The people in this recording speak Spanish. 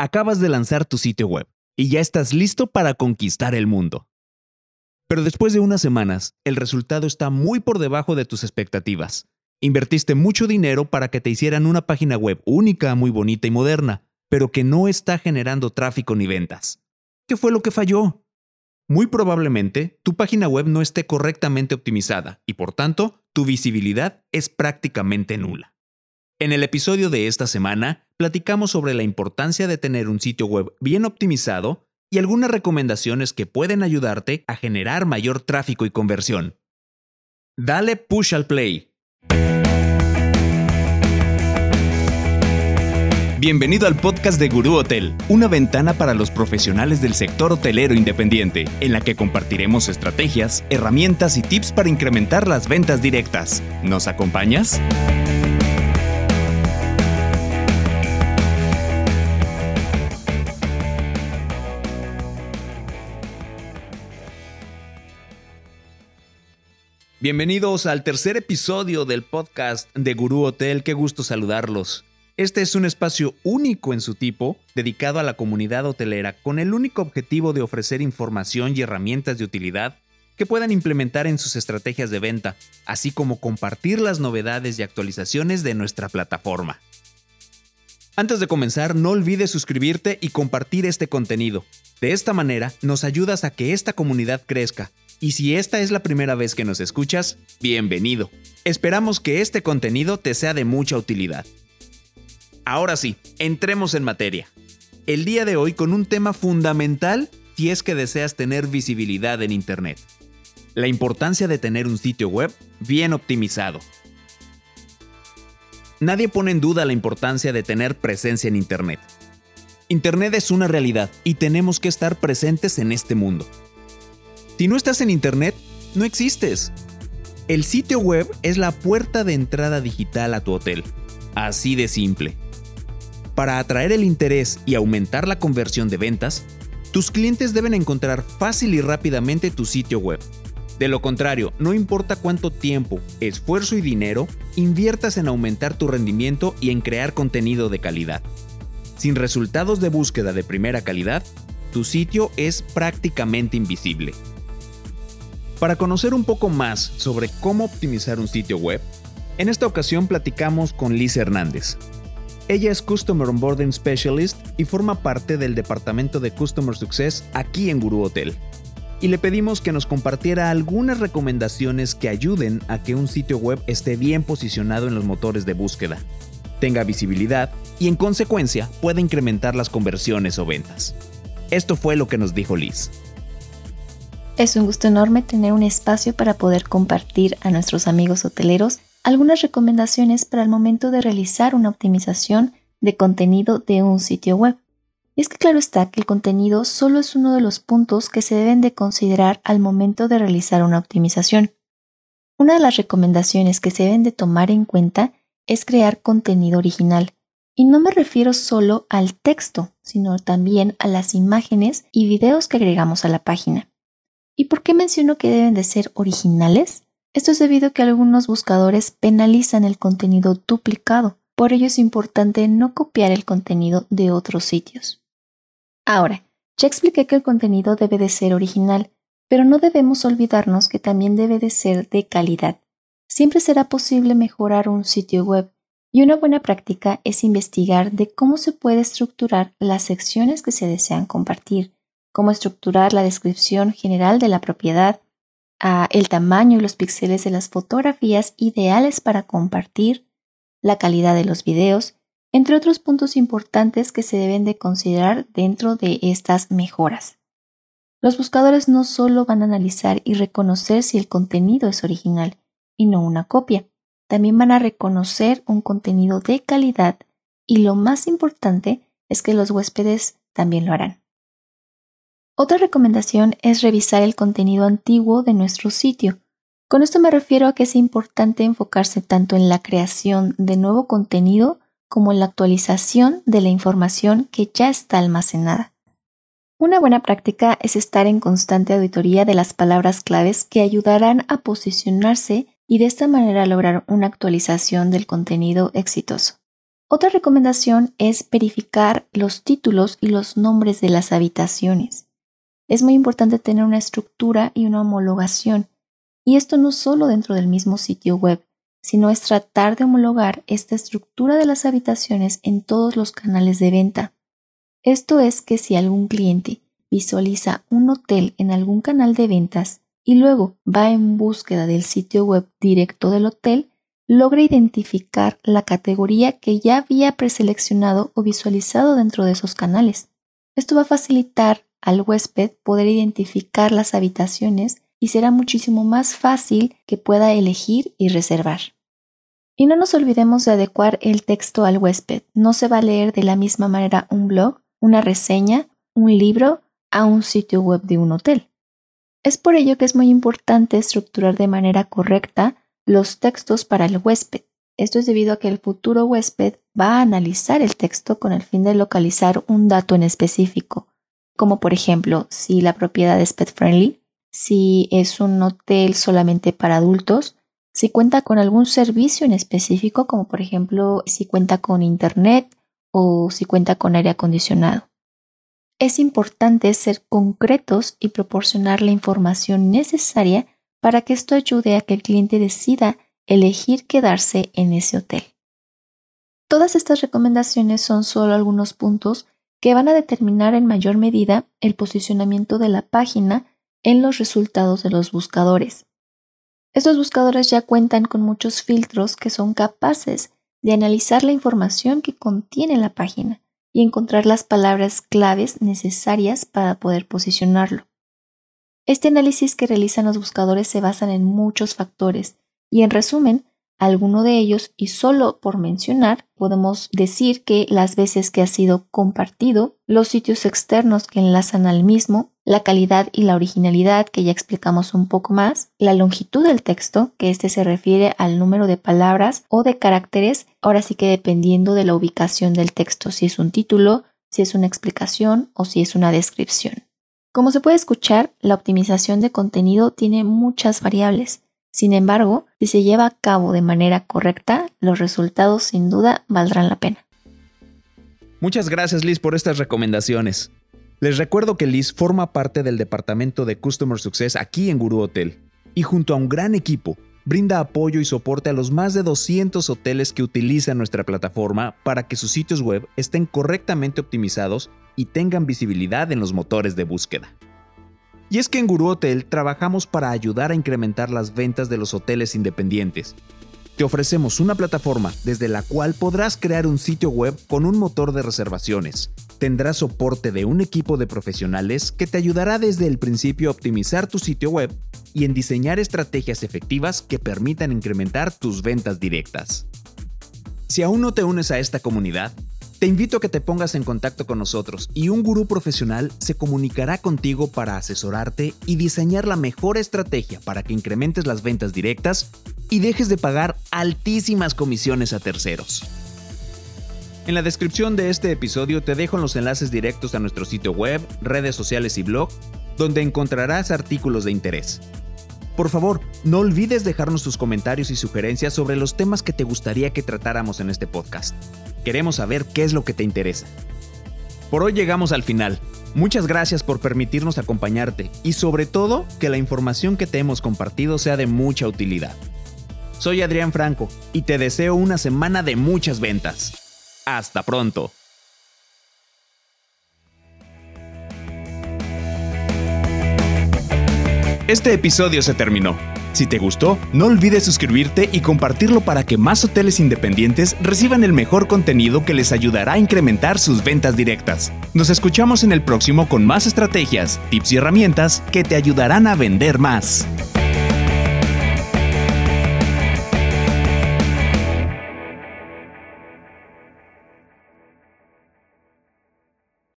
Acabas de lanzar tu sitio web y ya estás listo para conquistar el mundo. Pero después de unas semanas, el resultado está muy por debajo de tus expectativas. Invertiste mucho dinero para que te hicieran una página web única, muy bonita y moderna, pero que no está generando tráfico ni ventas. ¿Qué fue lo que falló? Muy probablemente tu página web no esté correctamente optimizada y por tanto tu visibilidad es prácticamente nula. En el episodio de esta semana platicamos sobre la importancia de tener un sitio web bien optimizado y algunas recomendaciones que pueden ayudarte a generar mayor tráfico y conversión. Dale push al play. Bienvenido al podcast de Gurú Hotel, una ventana para los profesionales del sector hotelero independiente, en la que compartiremos estrategias, herramientas y tips para incrementar las ventas directas. ¿Nos acompañas? Bienvenidos al tercer episodio del podcast de Gurú Hotel. Qué gusto saludarlos. Este es un espacio único en su tipo, dedicado a la comunidad hotelera, con el único objetivo de ofrecer información y herramientas de utilidad que puedan implementar en sus estrategias de venta, así como compartir las novedades y actualizaciones de nuestra plataforma. Antes de comenzar, no olvides suscribirte y compartir este contenido. De esta manera, nos ayudas a que esta comunidad crezca y si esta es la primera vez que nos escuchas, bienvenido. Esperamos que este contenido te sea de mucha utilidad. Ahora sí, entremos en materia. El día de hoy con un tema fundamental si es que deseas tener visibilidad en Internet. La importancia de tener un sitio web bien optimizado. Nadie pone en duda la importancia de tener presencia en Internet. Internet es una realidad y tenemos que estar presentes en este mundo. Si no estás en Internet, no existes. El sitio web es la puerta de entrada digital a tu hotel. Así de simple. Para atraer el interés y aumentar la conversión de ventas, tus clientes deben encontrar fácil y rápidamente tu sitio web. De lo contrario, no importa cuánto tiempo, esfuerzo y dinero inviertas en aumentar tu rendimiento y en crear contenido de calidad. Sin resultados de búsqueda de primera calidad, tu sitio es prácticamente invisible. Para conocer un poco más sobre cómo optimizar un sitio web, en esta ocasión platicamos con Liz Hernández. Ella es Customer Onboarding Specialist y forma parte del departamento de Customer Success aquí en Guru Hotel. Y le pedimos que nos compartiera algunas recomendaciones que ayuden a que un sitio web esté bien posicionado en los motores de búsqueda, tenga visibilidad y en consecuencia pueda incrementar las conversiones o ventas. Esto fue lo que nos dijo Liz. Es un gusto enorme tener un espacio para poder compartir a nuestros amigos hoteleros algunas recomendaciones para el momento de realizar una optimización de contenido de un sitio web. Y es que claro está que el contenido solo es uno de los puntos que se deben de considerar al momento de realizar una optimización. Una de las recomendaciones que se deben de tomar en cuenta es crear contenido original. Y no me refiero solo al texto, sino también a las imágenes y videos que agregamos a la página. ¿Y por qué menciono que deben de ser originales? Esto es debido a que algunos buscadores penalizan el contenido duplicado, por ello es importante no copiar el contenido de otros sitios. Ahora, ya expliqué que el contenido debe de ser original, pero no debemos olvidarnos que también debe de ser de calidad. Siempre será posible mejorar un sitio web, y una buena práctica es investigar de cómo se puede estructurar las secciones que se desean compartir, cómo estructurar la descripción general de la propiedad, el tamaño y los píxeles de las fotografías ideales para compartir, la calidad de los videos, entre otros puntos importantes que se deben de considerar dentro de estas mejoras. Los buscadores no solo van a analizar y reconocer si el contenido es original y no una copia, también van a reconocer un contenido de calidad y lo más importante es que los huéspedes también lo harán. Otra recomendación es revisar el contenido antiguo de nuestro sitio. Con esto me refiero a que es importante enfocarse tanto en la creación de nuevo contenido como en la actualización de la información que ya está almacenada. Una buena práctica es estar en constante auditoría de las palabras claves que ayudarán a posicionarse y de esta manera lograr una actualización del contenido exitoso. Otra recomendación es verificar los títulos y los nombres de las habitaciones. Es muy importante tener una estructura y una homologación, y esto no solo dentro del mismo sitio web, sino es tratar de homologar esta estructura de las habitaciones en todos los canales de venta. Esto es que si algún cliente visualiza un hotel en algún canal de ventas y luego va en búsqueda del sitio web directo del hotel, logra identificar la categoría que ya había preseleccionado o visualizado dentro de esos canales. Esto va a facilitar al huésped poder identificar las habitaciones y será muchísimo más fácil que pueda elegir y reservar. Y no nos olvidemos de adecuar el texto al huésped. No se va a leer de la misma manera un blog, una reseña, un libro a un sitio web de un hotel. Es por ello que es muy importante estructurar de manera correcta los textos para el huésped. Esto es debido a que el futuro huésped va a analizar el texto con el fin de localizar un dato en específico, como por ejemplo si la propiedad es pet friendly, si es un hotel solamente para adultos, si cuenta con algún servicio en específico, como por ejemplo si cuenta con internet o si cuenta con aire acondicionado. Es importante ser concretos y proporcionar la información necesaria para que esto ayude a que el cliente decida elegir quedarse en ese hotel. Todas estas recomendaciones son solo algunos puntos que van a determinar en mayor medida el posicionamiento de la página en los resultados de los buscadores. Estos buscadores ya cuentan con muchos filtros que son capaces de analizar la información que contiene la página y encontrar las palabras claves necesarias para poder posicionarlo. Este análisis que realizan los buscadores se basan en muchos factores y en resumen, alguno de ellos, y solo por mencionar, podemos decir que las veces que ha sido compartido, los sitios externos que enlazan al mismo, la calidad y la originalidad que ya explicamos un poco más, la longitud del texto, que este se refiere al número de palabras o de caracteres, ahora sí que dependiendo de la ubicación del texto, si es un título, si es una explicación o si es una descripción. Como se puede escuchar, la optimización de contenido tiene muchas variables. Sin embargo, si se lleva a cabo de manera correcta, los resultados sin duda valdrán la pena. Muchas gracias Liz por estas recomendaciones. Les recuerdo que Liz forma parte del departamento de Customer Success aquí en Guru Hotel y junto a un gran equipo brinda apoyo y soporte a los más de 200 hoteles que utilizan nuestra plataforma para que sus sitios web estén correctamente optimizados y tengan visibilidad en los motores de búsqueda. Y es que en Guru Hotel trabajamos para ayudar a incrementar las ventas de los hoteles independientes. Te ofrecemos una plataforma desde la cual podrás crear un sitio web con un motor de reservaciones. Tendrás soporte de un equipo de profesionales que te ayudará desde el principio a optimizar tu sitio web y en diseñar estrategias efectivas que permitan incrementar tus ventas directas. Si aún no te unes a esta comunidad, te invito a que te pongas en contacto con nosotros y un gurú profesional se comunicará contigo para asesorarte y diseñar la mejor estrategia para que incrementes las ventas directas y dejes de pagar altísimas comisiones a terceros. En la descripción de este episodio te dejo los enlaces directos a nuestro sitio web, redes sociales y blog, donde encontrarás artículos de interés. Por favor, no olvides dejarnos tus comentarios y sugerencias sobre los temas que te gustaría que tratáramos en este podcast. Queremos saber qué es lo que te interesa. Por hoy llegamos al final. Muchas gracias por permitirnos acompañarte y sobre todo que la información que te hemos compartido sea de mucha utilidad. Soy Adrián Franco y te deseo una semana de muchas ventas. Hasta pronto. Este episodio se terminó. Si te gustó, no olvides suscribirte y compartirlo para que más hoteles independientes reciban el mejor contenido que les ayudará a incrementar sus ventas directas. Nos escuchamos en el próximo con más estrategias, tips y herramientas que te ayudarán a vender más.